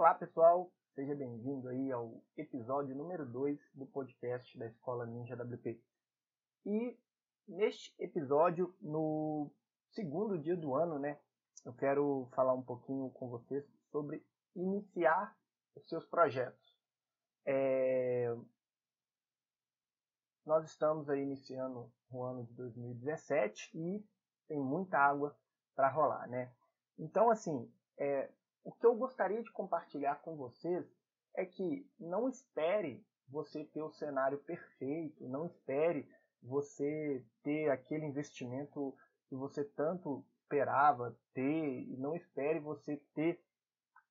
Olá pessoal, seja bem-vindo aí ao episódio número 2 do podcast da Escola Ninja WP. E neste episódio, no segundo dia do ano, né, eu quero falar um pouquinho com vocês sobre iniciar os seus projetos. É... Nós estamos aí iniciando o ano de 2017 e tem muita água para rolar, né? Então, assim, é, o que eu gostaria de compartilhar com vocês é que não espere você ter o cenário perfeito, não espere você ter aquele investimento que você tanto esperava ter, e não espere você ter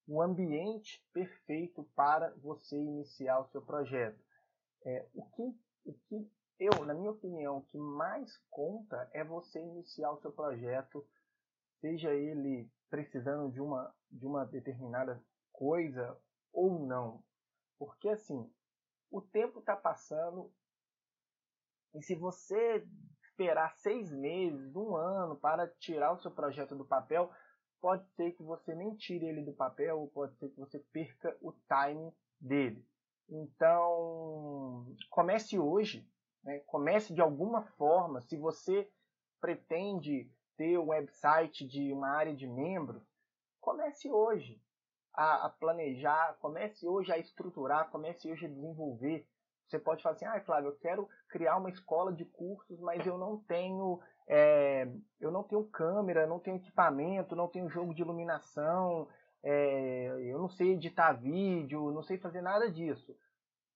o ambiente perfeito para você iniciar o seu projeto. É, o, que, o que eu, na minha opinião, o que mais conta é você iniciar o seu projeto, seja ele precisando de uma, de uma determinada coisa ou não. Porque assim, o tempo está passando e se você esperar seis meses, um ano para tirar o seu projeto do papel, pode ser que você nem tire ele do papel, ou pode ser que você perca o time dele. Então, comece hoje, né? comece de alguma forma. Se você pretende ter um website de uma área de membros, comece hoje a, a, planejar, comece hoje a estruturar, comece hoje a desenvolver. Você pode falar assim, ah, Flávio, eu quero criar uma escola de cursos, mas eu não tenho, é, eu não tenho câmera, não tenho equipamento, não tenho jogo de iluminação, é, eu não sei editar vídeo, não sei fazer nada disso.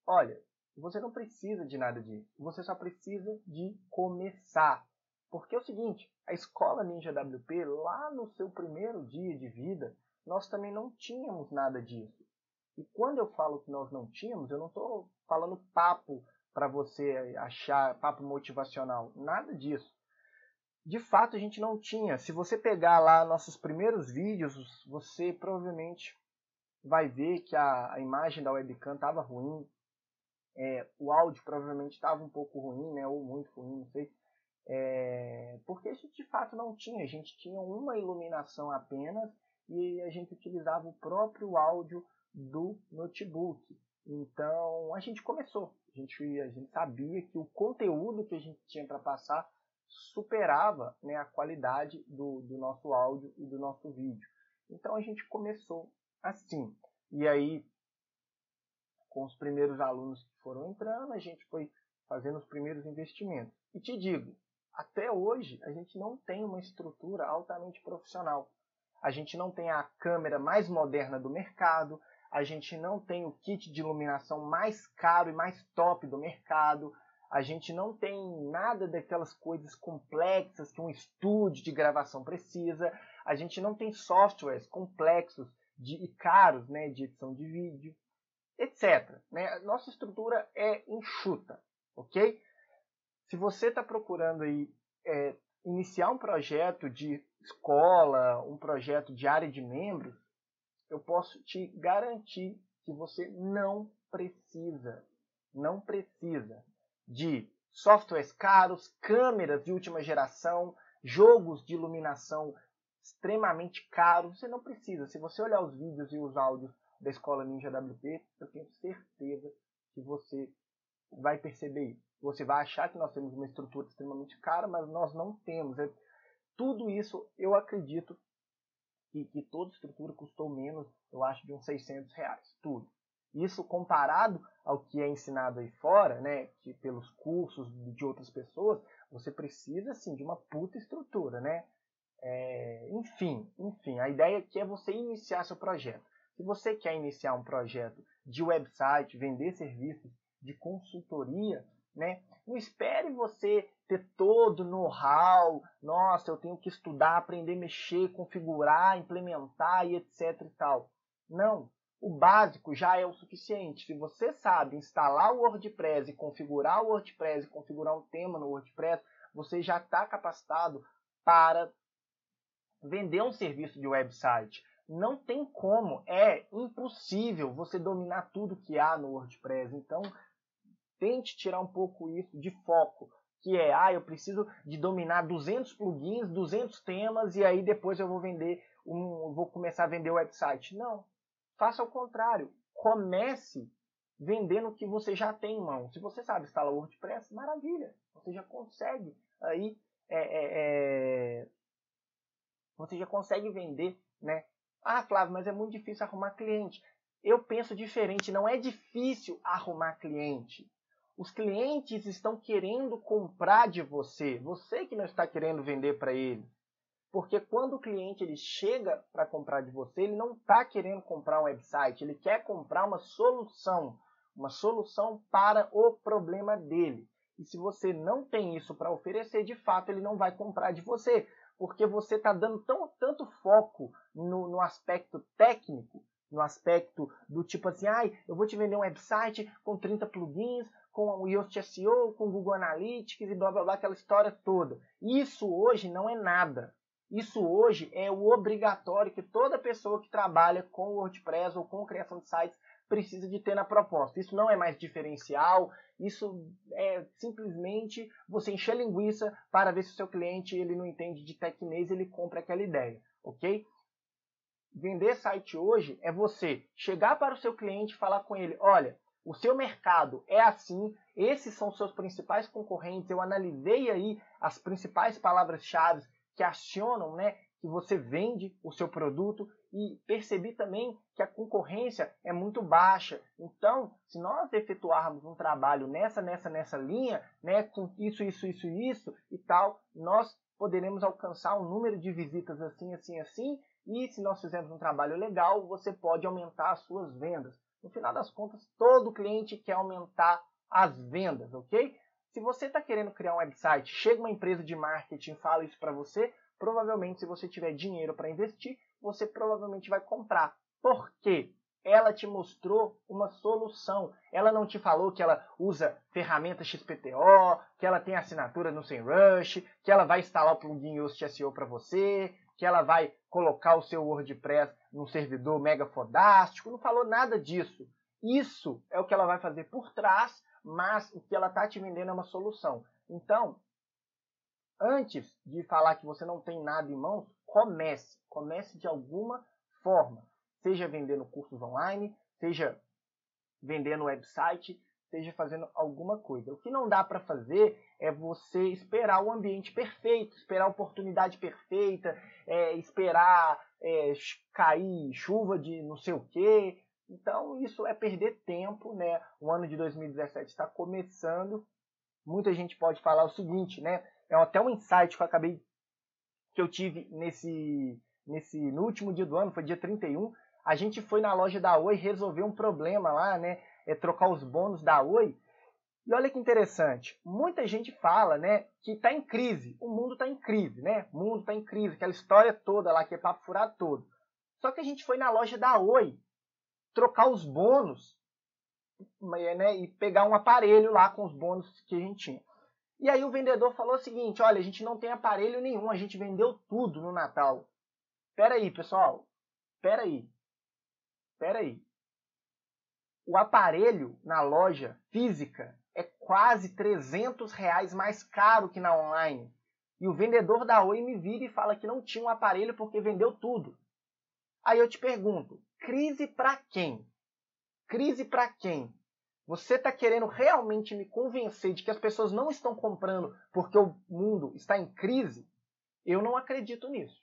Olha, você não precisa de nada disso. Você só precisa de começar. Porque é o seguinte, a escola Ninja WP, lá no seu primeiro dia de vida, nós também não tínhamos nada disso. E quando eu falo que nós não tínhamos, eu não estou falando papo para você achar papo motivacional, nada disso. De fato, a gente não tinha. Se você pegar lá nossos primeiros vídeos, você provavelmente vai ver que a, a imagem da webcam estava ruim, é, o áudio provavelmente estava um pouco ruim, né, ou muito ruim, não sei. É, porque gente de fato não tinha, a gente tinha uma iluminação apenas e a gente utilizava o próprio áudio do notebook. Então a gente começou, a gente, a gente sabia que o conteúdo que a gente tinha para passar superava né, a qualidade do, do nosso áudio e do nosso vídeo. Então a gente começou assim. E aí, com os primeiros alunos que foram entrando, a gente foi fazendo os primeiros investimentos. E te digo, até hoje a gente não tem uma estrutura altamente profissional. A gente não tem a câmera mais moderna do mercado, a gente não tem o kit de iluminação mais caro e mais top do mercado, a gente não tem nada daquelas coisas complexas que um estúdio de gravação precisa, a gente não tem softwares complexos de, e caros né, de edição de vídeo, etc. Né? Nossa estrutura é enxuta, ok? Se você está procurando aí é, iniciar um projeto de escola, um projeto de área de membros, eu posso te garantir que você não precisa, não precisa de softwares caros, câmeras de última geração, jogos de iluminação extremamente caros. Você não precisa. Se você olhar os vídeos e os áudios da Escola Ninja WP, eu tenho certeza que você vai perceber. Você vai achar que nós temos uma estrutura extremamente cara, mas nós não temos. É, tudo isso eu acredito que, que toda estrutura custou menos, eu acho, de uns 600 reais. Tudo. Isso comparado ao que é ensinado aí fora, né, que pelos cursos de outras pessoas, você precisa sim de uma puta estrutura, né? É, enfim, enfim, a ideia aqui é você iniciar seu projeto. Se você quer iniciar um projeto de website, vender serviços de consultoria, né? Não espere você ter todo o know-how, nossa, eu tenho que estudar, aprender mexer, configurar, implementar e etc e tal. Não, o básico já é o suficiente. Se você sabe instalar o WordPress e configurar o WordPress e configurar um tema no WordPress, você já está capacitado para vender um serviço de website. Não tem como, é impossível você dominar tudo que há no WordPress. Então, tente tirar um pouco isso de foco, que é, ah, eu preciso de dominar 200 plugins, 200 temas e aí depois eu vou vender um, vou começar a vender o website. Não. faça o contrário. Comece vendendo o que você já tem em mão. Se você sabe instalar o WordPress, maravilha. Você já consegue aí é, é, é... você já consegue vender, né? Ah, Flávio, mas é muito difícil arrumar cliente. Eu penso diferente, não é difícil arrumar cliente. Os clientes estão querendo comprar de você, você que não está querendo vender para eles. Porque quando o cliente ele chega para comprar de você, ele não está querendo comprar um website, ele quer comprar uma solução, uma solução para o problema dele. E se você não tem isso para oferecer, de fato ele não vai comprar de você, porque você está dando tão, tanto foco no, no aspecto técnico no aspecto do tipo assim, ai, eu vou te vender um website com 30 plugins, com o Yoast SEO, com o Google Analytics e blá blá blá, aquela história toda. Isso hoje não é nada. Isso hoje é o obrigatório que toda pessoa que trabalha com WordPress ou com criação de sites precisa de ter na proposta. Isso não é mais diferencial, isso é simplesmente você encher linguiça para ver se o seu cliente ele não entende de tecnês e ele compra aquela ideia, ok? Vender site hoje é você chegar para o seu cliente e falar com ele, olha, o seu mercado é assim, esses são seus principais concorrentes, eu analisei aí as principais palavras-chave que acionam, né, que você vende o seu produto e percebi também que a concorrência é muito baixa. Então, se nós efetuarmos um trabalho nessa, nessa, nessa linha, né, com isso, isso, isso, isso e tal, nós poderemos alcançar um número de visitas assim, assim, assim. E se nós fizermos um trabalho legal, você pode aumentar as suas vendas. No final das contas, todo cliente quer aumentar as vendas, ok? Se você está querendo criar um website, chega uma empresa de marketing, fala isso para você, provavelmente se você tiver dinheiro para investir, você provavelmente vai comprar. Por quê? Ela te mostrou uma solução. Ela não te falou que ela usa ferramenta XPTO, que ela tem assinatura no SEMrush, que ela vai instalar o plugin Yoast SEO para você, que ela vai colocar o seu WordPress num servidor mega fodástico, não falou nada disso. Isso é o que ela vai fazer por trás, mas o que ela está te vendendo é uma solução. Então, antes de falar que você não tem nada em mãos, comece. Comece de alguma forma. Seja vendendo cursos online, seja vendendo website, esteja fazendo alguma coisa. O que não dá para fazer é você esperar o ambiente perfeito, esperar a oportunidade perfeita, é, esperar é, cair chuva de não sei o quê. Então isso é perder tempo, né? O ano de 2017 está começando. Muita gente pode falar o seguinte, né? É até um insight que eu acabei que eu tive nesse nesse no último dia do ano, foi dia 31, a gente foi na loja da Oi resolver um problema lá, né? É, trocar os bônus da Oi. E olha que interessante, muita gente fala, né, que está em crise. O mundo está em crise, né? O mundo está em crise, aquela história toda lá que é papo furado todo. Só que a gente foi na loja da Oi trocar os bônus, né, e pegar um aparelho lá com os bônus que a gente tinha. E aí o vendedor falou o seguinte: olha, a gente não tem aparelho nenhum, a gente vendeu tudo no Natal. Pera aí, pessoal. Pera aí. Pera aí o aparelho na loja física é quase 300 reais mais caro que na online. E o vendedor da Oi me vira e fala que não tinha um aparelho porque vendeu tudo. Aí eu te pergunto, crise para quem? Crise para quem? Você está querendo realmente me convencer de que as pessoas não estão comprando porque o mundo está em crise? Eu não acredito nisso.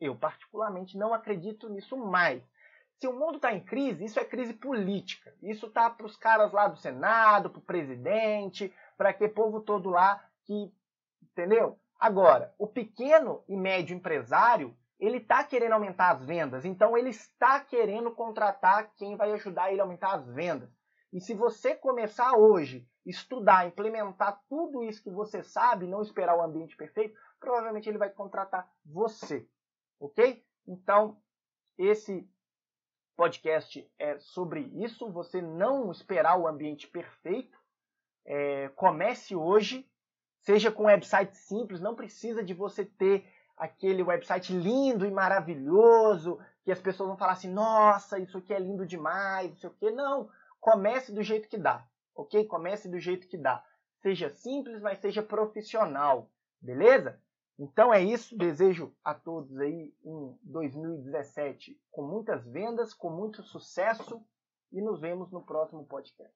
Eu, particularmente, não acredito nisso mais. Se o mundo está em crise, isso é crise política. Isso está para os caras lá do Senado, para o presidente, para aquele povo todo lá que. Entendeu? Agora, o pequeno e médio empresário, ele está querendo aumentar as vendas. Então, ele está querendo contratar quem vai ajudar ele a aumentar as vendas. E se você começar hoje, estudar, implementar tudo isso que você sabe, não esperar o ambiente perfeito, provavelmente ele vai contratar você. Ok? Então, esse podcast é sobre isso, você não esperar o ambiente perfeito. É, comece hoje, seja com um website simples, não precisa de você ter aquele website lindo e maravilhoso, que as pessoas vão falar assim, nossa, isso aqui é lindo demais, não sei o quê. Não, comece do jeito que dá, ok? Comece do jeito que dá. Seja simples, mas seja profissional, beleza? Então é isso, desejo a todos aí um 2017 com muitas vendas, com muito sucesso e nos vemos no próximo podcast.